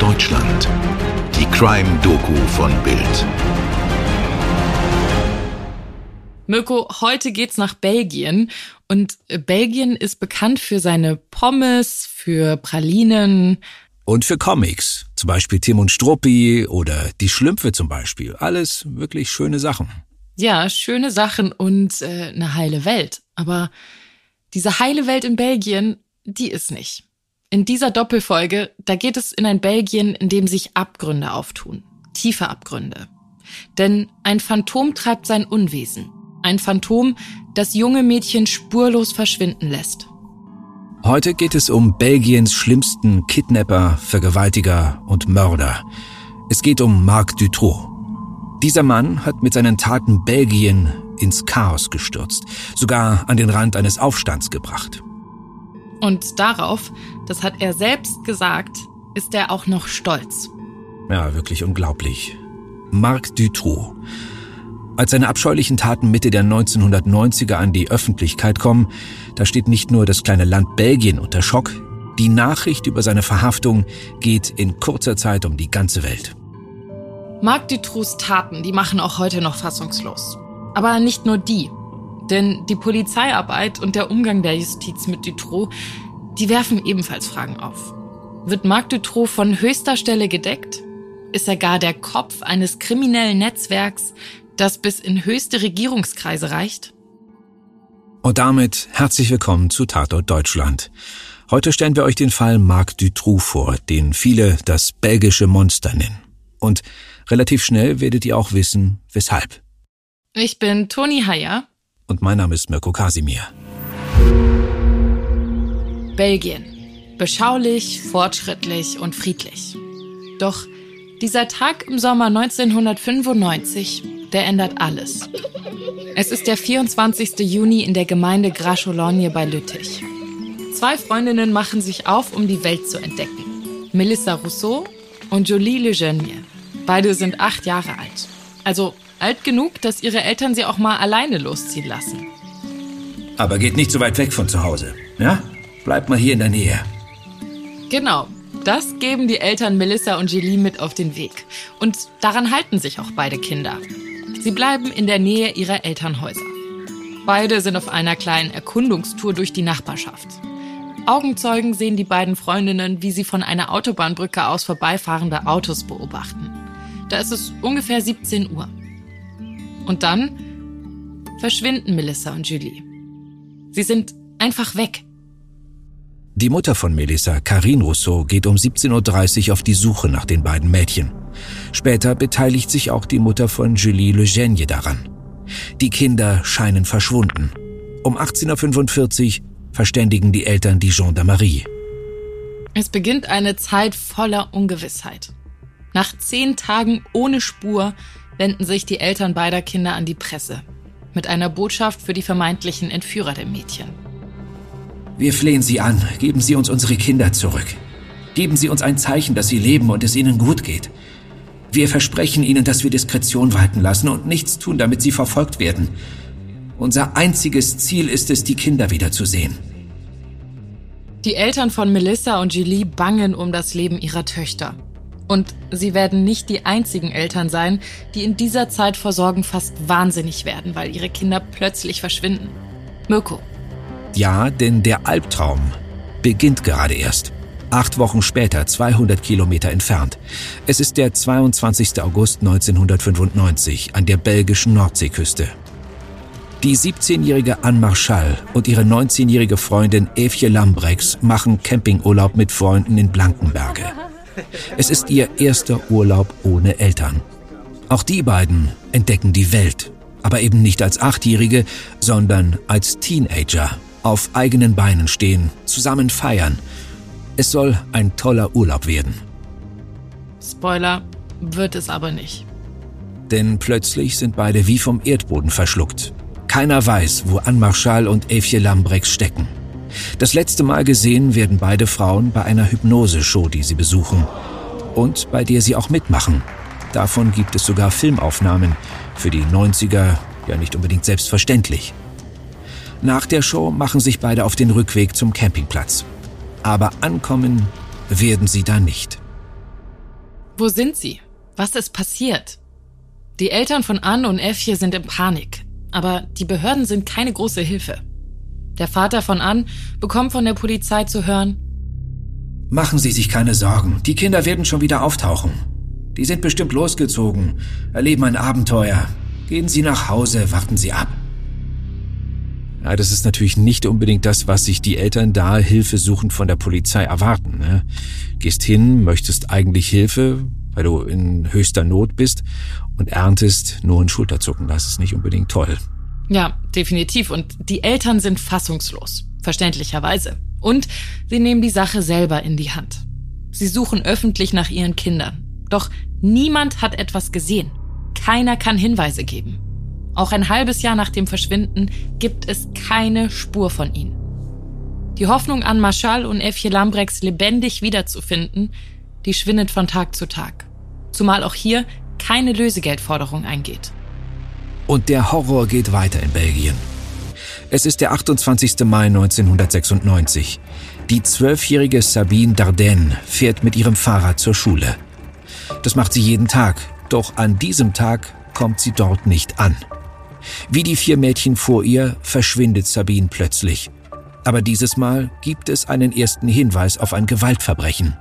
Deutschland. Die Crime-Doku von Bild. Mirko, heute geht's nach Belgien und äh, Belgien ist bekannt für seine Pommes, für Pralinen. Und für Comics. Zum Beispiel Tim und Struppi oder Die Schlümpfe zum Beispiel. Alles wirklich schöne Sachen. Ja, schöne Sachen und äh, eine heile Welt. Aber diese heile Welt in Belgien, die ist nicht. In dieser Doppelfolge, da geht es in ein Belgien, in dem sich Abgründe auftun. Tiefe Abgründe. Denn ein Phantom treibt sein Unwesen. Ein Phantom, das junge Mädchen spurlos verschwinden lässt. Heute geht es um Belgiens schlimmsten Kidnapper, Vergewaltiger und Mörder. Es geht um Marc Dutroux. Dieser Mann hat mit seinen Taten Belgien ins Chaos gestürzt, sogar an den Rand eines Aufstands gebracht. Und darauf, das hat er selbst gesagt, ist er auch noch stolz. Ja, wirklich unglaublich. Marc Dutroux als seine abscheulichen Taten Mitte der 1990er an die Öffentlichkeit kommen, da steht nicht nur das kleine Land Belgien unter Schock, die Nachricht über seine Verhaftung geht in kurzer Zeit um die ganze Welt. Marc Dutroux Taten, die machen auch heute noch fassungslos. Aber nicht nur die. Denn die Polizeiarbeit und der Umgang der Justiz mit Dutroux, die werfen ebenfalls Fragen auf. Wird Marc Dutroux von höchster Stelle gedeckt? Ist er gar der Kopf eines kriminellen Netzwerks, das bis in höchste Regierungskreise reicht? Und damit herzlich willkommen zu Tatort Deutschland. Heute stellen wir euch den Fall Marc Dutroux vor, den viele das belgische Monster nennen. Und relativ schnell werdet ihr auch wissen, weshalb. Ich bin Toni Heyer. Und mein Name ist Mirko Kasimir. Belgien. Beschaulich, fortschrittlich und friedlich. Doch dieser Tag im Sommer 1995 der ändert alles. Es ist der 24. Juni in der Gemeinde Grachologne bei Lüttich. Zwei Freundinnen machen sich auf, um die Welt zu entdecken. Melissa Rousseau und Jolie Lejeune. Beide sind acht Jahre alt. Also alt genug, dass ihre Eltern sie auch mal alleine losziehen lassen. Aber geht nicht so weit weg von zu Hause, ja? Bleibt mal hier in der Nähe. Genau, das geben die Eltern Melissa und Julie mit auf den Weg. Und daran halten sich auch beide Kinder. Sie bleiben in der Nähe ihrer Elternhäuser. Beide sind auf einer kleinen Erkundungstour durch die Nachbarschaft. Augenzeugen sehen die beiden Freundinnen, wie sie von einer Autobahnbrücke aus vorbeifahrende Autos beobachten. Da ist es ungefähr 17 Uhr. Und dann verschwinden Melissa und Julie. Sie sind einfach weg. Die Mutter von Melissa, Karine Rousseau, geht um 17.30 Uhr auf die Suche nach den beiden Mädchen. Später beteiligt sich auch die Mutter von Julie Legenie daran. Die Kinder scheinen verschwunden. Um 18.45 Uhr verständigen die Eltern die Gendarmerie. Es beginnt eine Zeit voller Ungewissheit. Nach zehn Tagen ohne Spur wenden sich die Eltern beider Kinder an die Presse mit einer Botschaft für die vermeintlichen Entführer der Mädchen. Wir flehen Sie an, geben Sie uns unsere Kinder zurück. Geben Sie uns ein Zeichen, dass Sie leben und es Ihnen gut geht. Wir versprechen Ihnen, dass wir Diskretion walten lassen und nichts tun, damit Sie verfolgt werden. Unser einziges Ziel ist es, die Kinder wiederzusehen. Die Eltern von Melissa und Julie bangen um das Leben ihrer Töchter. Und sie werden nicht die einzigen Eltern sein, die in dieser Zeit vor Sorgen fast wahnsinnig werden, weil ihre Kinder plötzlich verschwinden. Mirko. Ja, denn der Albtraum beginnt gerade erst. Acht Wochen später, 200 Kilometer entfernt. Es ist der 22. August 1995 an der belgischen Nordseeküste. Die 17-jährige Anne Marschall und ihre 19-jährige Freundin Evje Lambrex machen Campingurlaub mit Freunden in Blankenberge. Es ist ihr erster Urlaub ohne Eltern. Auch die beiden entdecken die Welt, aber eben nicht als Achtjährige, sondern als Teenager, auf eigenen Beinen stehen, zusammen feiern – es soll ein toller Urlaub werden. Spoiler, wird es aber nicht. Denn plötzlich sind beide wie vom Erdboden verschluckt. Keiner weiß, wo Anne Marschall und Evje Lambrex stecken. Das letzte Mal gesehen werden beide Frauen bei einer Hypnose-Show, die sie besuchen. Und bei der sie auch mitmachen. Davon gibt es sogar Filmaufnahmen. Für die 90er ja nicht unbedingt selbstverständlich. Nach der Show machen sich beide auf den Rückweg zum Campingplatz aber ankommen werden sie da nicht. Wo sind sie? Was ist passiert? Die Eltern von Anne und Effje sind in Panik, aber die Behörden sind keine große Hilfe. Der Vater von Anne bekommt von der Polizei zu hören, Machen Sie sich keine Sorgen, die Kinder werden schon wieder auftauchen. Die sind bestimmt losgezogen, erleben ein Abenteuer. Gehen Sie nach Hause, warten Sie ab. Ja, das ist natürlich nicht unbedingt das, was sich die Eltern da hilfesuchend von der Polizei erwarten. Ne? Gehst hin, möchtest eigentlich Hilfe, weil du in höchster Not bist und erntest nur ein Schulterzucken. Das ist nicht unbedingt toll. Ja, definitiv. Und die Eltern sind fassungslos. Verständlicherweise. Und sie nehmen die Sache selber in die Hand. Sie suchen öffentlich nach ihren Kindern. Doch niemand hat etwas gesehen. Keiner kann Hinweise geben. Auch ein halbes Jahr nach dem Verschwinden gibt es keine Spur von ihnen. Die Hoffnung an Marschall und Effie Lambrex lebendig wiederzufinden, die schwindet von Tag zu Tag. Zumal auch hier keine Lösegeldforderung eingeht. Und der Horror geht weiter in Belgien. Es ist der 28. Mai 1996. Die zwölfjährige Sabine Dardenne fährt mit ihrem Fahrrad zur Schule. Das macht sie jeden Tag, doch an diesem Tag kommt sie dort nicht an. Wie die vier Mädchen vor ihr verschwindet Sabine plötzlich. Aber dieses Mal gibt es einen ersten Hinweis auf ein Gewaltverbrechen.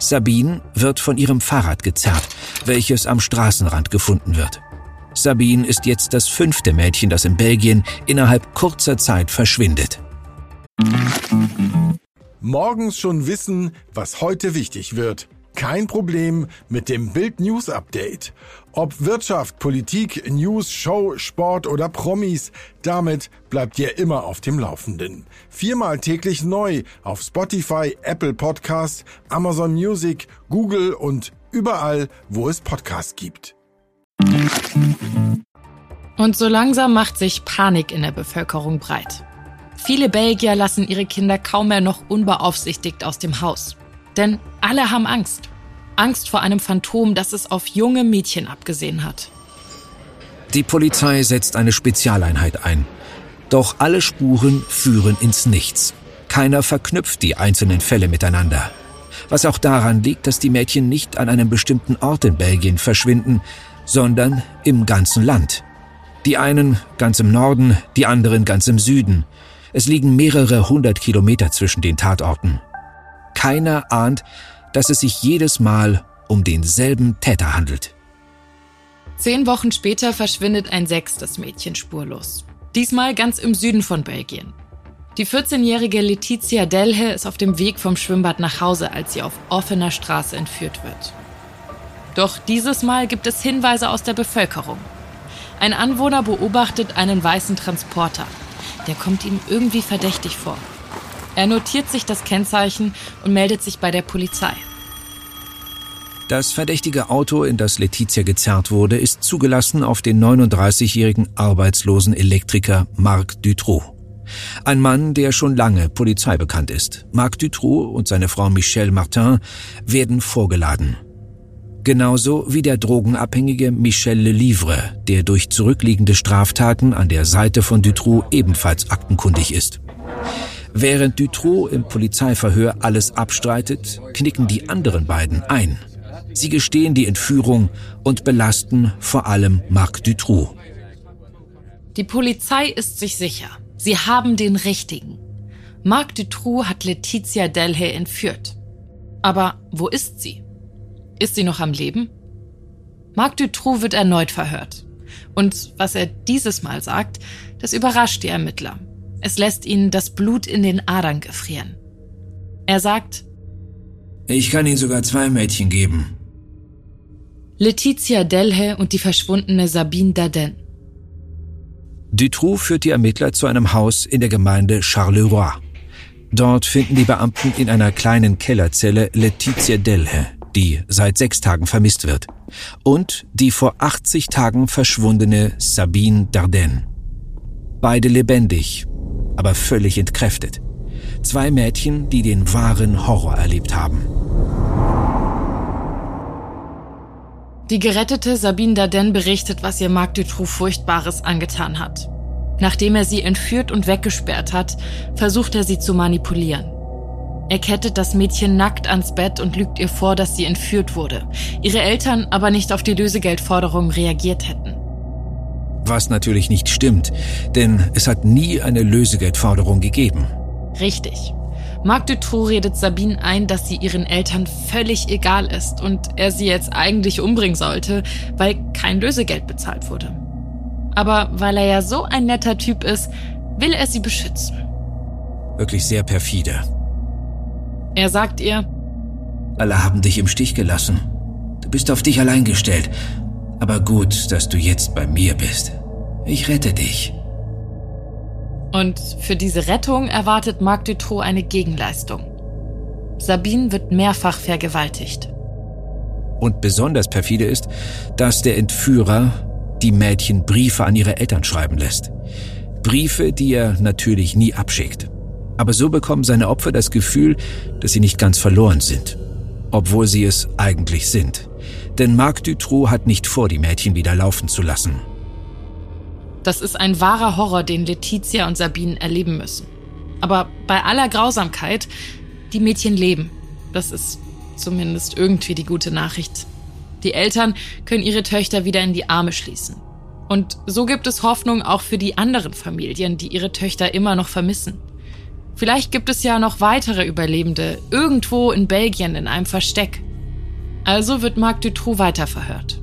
Sabine wird von ihrem Fahrrad gezerrt, welches am Straßenrand gefunden wird. Sabine ist jetzt das fünfte Mädchen, das in Belgien innerhalb kurzer Zeit verschwindet. Morgens schon wissen, was heute wichtig wird. Kein Problem mit dem Bild News Update. Ob Wirtschaft, Politik, News, Show, Sport oder Promis, damit bleibt ihr immer auf dem Laufenden. Viermal täglich neu auf Spotify, Apple Podcast, Amazon Music, Google und überall, wo es Podcasts gibt. Und so langsam macht sich Panik in der Bevölkerung breit. Viele Belgier lassen ihre Kinder kaum mehr noch unbeaufsichtigt aus dem Haus. Denn alle haben Angst. Angst vor einem Phantom, das es auf junge Mädchen abgesehen hat. Die Polizei setzt eine Spezialeinheit ein. Doch alle Spuren führen ins Nichts. Keiner verknüpft die einzelnen Fälle miteinander. Was auch daran liegt, dass die Mädchen nicht an einem bestimmten Ort in Belgien verschwinden, sondern im ganzen Land. Die einen ganz im Norden, die anderen ganz im Süden. Es liegen mehrere hundert Kilometer zwischen den Tatorten. Keiner ahnt, dass es sich jedes Mal um denselben Täter handelt. Zehn Wochen später verschwindet ein sechstes Mädchen spurlos. Diesmal ganz im Süden von Belgien. Die 14-jährige Letizia Delhe ist auf dem Weg vom Schwimmbad nach Hause, als sie auf offener Straße entführt wird. Doch dieses Mal gibt es Hinweise aus der Bevölkerung. Ein Anwohner beobachtet einen weißen Transporter. Der kommt ihm irgendwie verdächtig vor. Er notiert sich das Kennzeichen und meldet sich bei der Polizei. Das verdächtige Auto, in das Letizia gezerrt wurde, ist zugelassen auf den 39-jährigen arbeitslosen Elektriker Marc Dutroux. Ein Mann, der schon lange Polizei bekannt ist. Marc Dutroux und seine Frau Michelle Martin werden vorgeladen. Genauso wie der drogenabhängige Michel Lelivre, der durch zurückliegende Straftaten an der Seite von Dutroux ebenfalls aktenkundig ist. Während Dutroux im Polizeiverhör alles abstreitet, knicken die anderen beiden ein. Sie gestehen die Entführung und belasten vor allem Marc Dutroux. Die Polizei ist sich sicher. Sie haben den Richtigen. Marc Dutroux hat Letizia Delhay entführt. Aber wo ist sie? Ist sie noch am Leben? Marc Dutroux wird erneut verhört. Und was er dieses Mal sagt, das überrascht die Ermittler. Es lässt ihnen das Blut in den Adern gefrieren. Er sagt, Ich kann Ihnen sogar zwei Mädchen geben. Letizia Delhe und die verschwundene Sabine Daden. Dutroux führt die Ermittler zu einem Haus in der Gemeinde Charleroi. Dort finden die Beamten in einer kleinen Kellerzelle Letizia Delhe, die seit sechs Tagen vermisst wird, und die vor 80 Tagen verschwundene Sabine Dardenne. Beide lebendig, aber völlig entkräftet. Zwei Mädchen, die den wahren Horror erlebt haben. Die gerettete Sabine Dardenne berichtet, was ihr Marc Dutroux Furchtbares angetan hat. Nachdem er sie entführt und weggesperrt hat, versucht er sie zu manipulieren. Er kettet das Mädchen nackt ans Bett und lügt ihr vor, dass sie entführt wurde, ihre Eltern aber nicht auf die Lösegeldforderung reagiert hätten. Was natürlich nicht stimmt, denn es hat nie eine Lösegeldforderung gegeben. Richtig. Marc Dutroux redet Sabine ein, dass sie ihren Eltern völlig egal ist und er sie jetzt eigentlich umbringen sollte, weil kein Lösegeld bezahlt wurde. Aber weil er ja so ein netter Typ ist, will er sie beschützen. Wirklich sehr perfide. Er sagt ihr, alle haben dich im Stich gelassen. Du bist auf dich allein gestellt. Aber gut, dass du jetzt bei mir bist. Ich rette dich. Und für diese Rettung erwartet Marc Dutroux eine Gegenleistung. Sabine wird mehrfach vergewaltigt. Und besonders perfide ist, dass der Entführer die Mädchen Briefe an ihre Eltern schreiben lässt. Briefe, die er natürlich nie abschickt. Aber so bekommen seine Opfer das Gefühl, dass sie nicht ganz verloren sind. Obwohl sie es eigentlich sind. Denn Marc Dutroux hat nicht vor, die Mädchen wieder laufen zu lassen. Das ist ein wahrer Horror, den Letizia und Sabine erleben müssen. Aber bei aller Grausamkeit, die Mädchen leben. Das ist zumindest irgendwie die gute Nachricht. Die Eltern können ihre Töchter wieder in die Arme schließen. Und so gibt es Hoffnung auch für die anderen Familien, die ihre Töchter immer noch vermissen. Vielleicht gibt es ja noch weitere Überlebende, irgendwo in Belgien in einem Versteck. Also wird Marc Dutroux weiterverhört.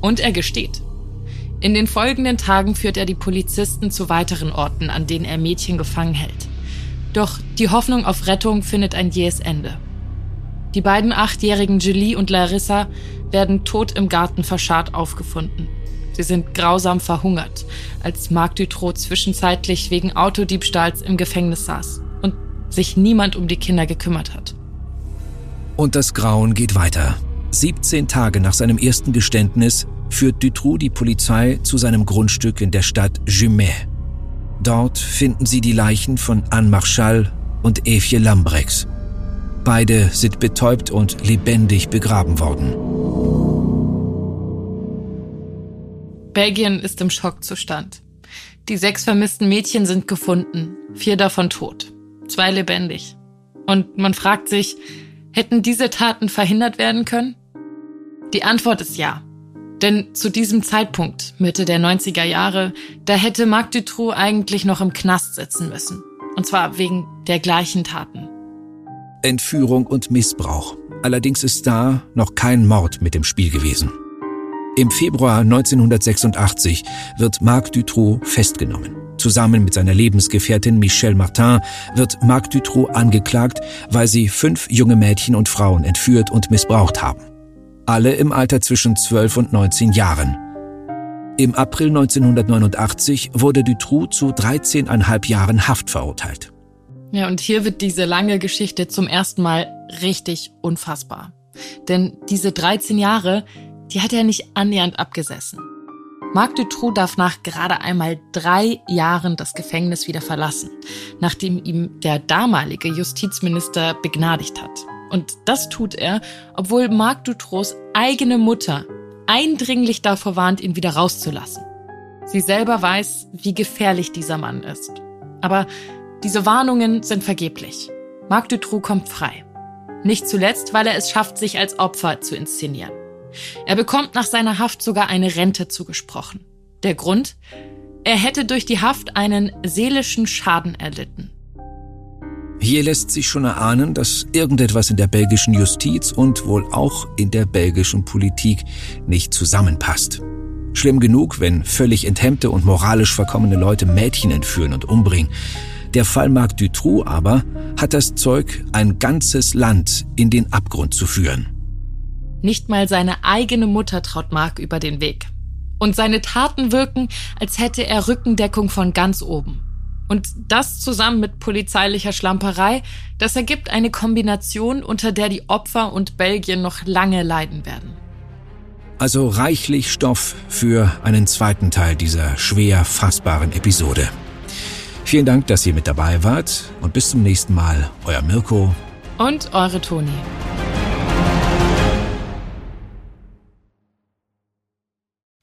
Und er gesteht. In den folgenden Tagen führt er die Polizisten zu weiteren Orten, an denen er Mädchen gefangen hält. Doch die Hoffnung auf Rettung findet ein jähes Ende. Die beiden achtjährigen Julie und Larissa werden tot im Garten verscharrt aufgefunden. Sie sind grausam verhungert, als Marc Dutroux zwischenzeitlich wegen Autodiebstahls im Gefängnis saß und sich niemand um die Kinder gekümmert hat. Und das Grauen geht weiter. 17 Tage nach seinem ersten Geständnis führt Dutroux die Polizei zu seinem Grundstück in der Stadt Jumet. Dort finden sie die Leichen von Anne Marchal und Evie Lambrex. Beide sind betäubt und lebendig begraben worden. Belgien ist im Schockzustand. Die sechs vermissten Mädchen sind gefunden, vier davon tot, zwei lebendig. Und man fragt sich, hätten diese Taten verhindert werden können? Die Antwort ist ja. Denn zu diesem Zeitpunkt, Mitte der 90er Jahre, da hätte Marc Dutroux eigentlich noch im Knast sitzen müssen. Und zwar wegen der gleichen Taten. Entführung und Missbrauch. Allerdings ist da noch kein Mord mit dem Spiel gewesen. Im Februar 1986 wird Marc Dutroux festgenommen. Zusammen mit seiner Lebensgefährtin Michelle Martin wird Marc Dutroux angeklagt, weil sie fünf junge Mädchen und Frauen entführt und missbraucht haben alle im Alter zwischen 12 und 19 Jahren. Im April 1989 wurde Dutroux zu 13,5 Jahren Haft verurteilt. Ja, und hier wird diese lange Geschichte zum ersten Mal richtig unfassbar. Denn diese 13 Jahre, die hat er nicht annähernd abgesessen. Marc Dutroux darf nach gerade einmal drei Jahren das Gefängnis wieder verlassen, nachdem ihm der damalige Justizminister begnadigt hat. Und das tut er, obwohl Marc Dutros eigene Mutter eindringlich davor warnt, ihn wieder rauszulassen. Sie selber weiß, wie gefährlich dieser Mann ist. Aber diese Warnungen sind vergeblich. Marc Dutroux kommt frei. Nicht zuletzt, weil er es schafft, sich als Opfer zu inszenieren. Er bekommt nach seiner Haft sogar eine Rente zugesprochen. Der Grund? Er hätte durch die Haft einen seelischen Schaden erlitten. Hier lässt sich schon erahnen, dass irgendetwas in der belgischen Justiz und wohl auch in der belgischen Politik nicht zusammenpasst. Schlimm genug, wenn völlig enthemmte und moralisch verkommene Leute Mädchen entführen und umbringen. Der Fall Marc Dutroux aber hat das Zeug, ein ganzes Land in den Abgrund zu führen. Nicht mal seine eigene Mutter traut Marc über den Weg. Und seine Taten wirken, als hätte er Rückendeckung von ganz oben. Und das zusammen mit polizeilicher Schlamperei, das ergibt eine Kombination, unter der die Opfer und Belgien noch lange leiden werden. Also reichlich Stoff für einen zweiten Teil dieser schwer fassbaren Episode. Vielen Dank, dass ihr mit dabei wart und bis zum nächsten Mal. Euer Mirko und eure Toni.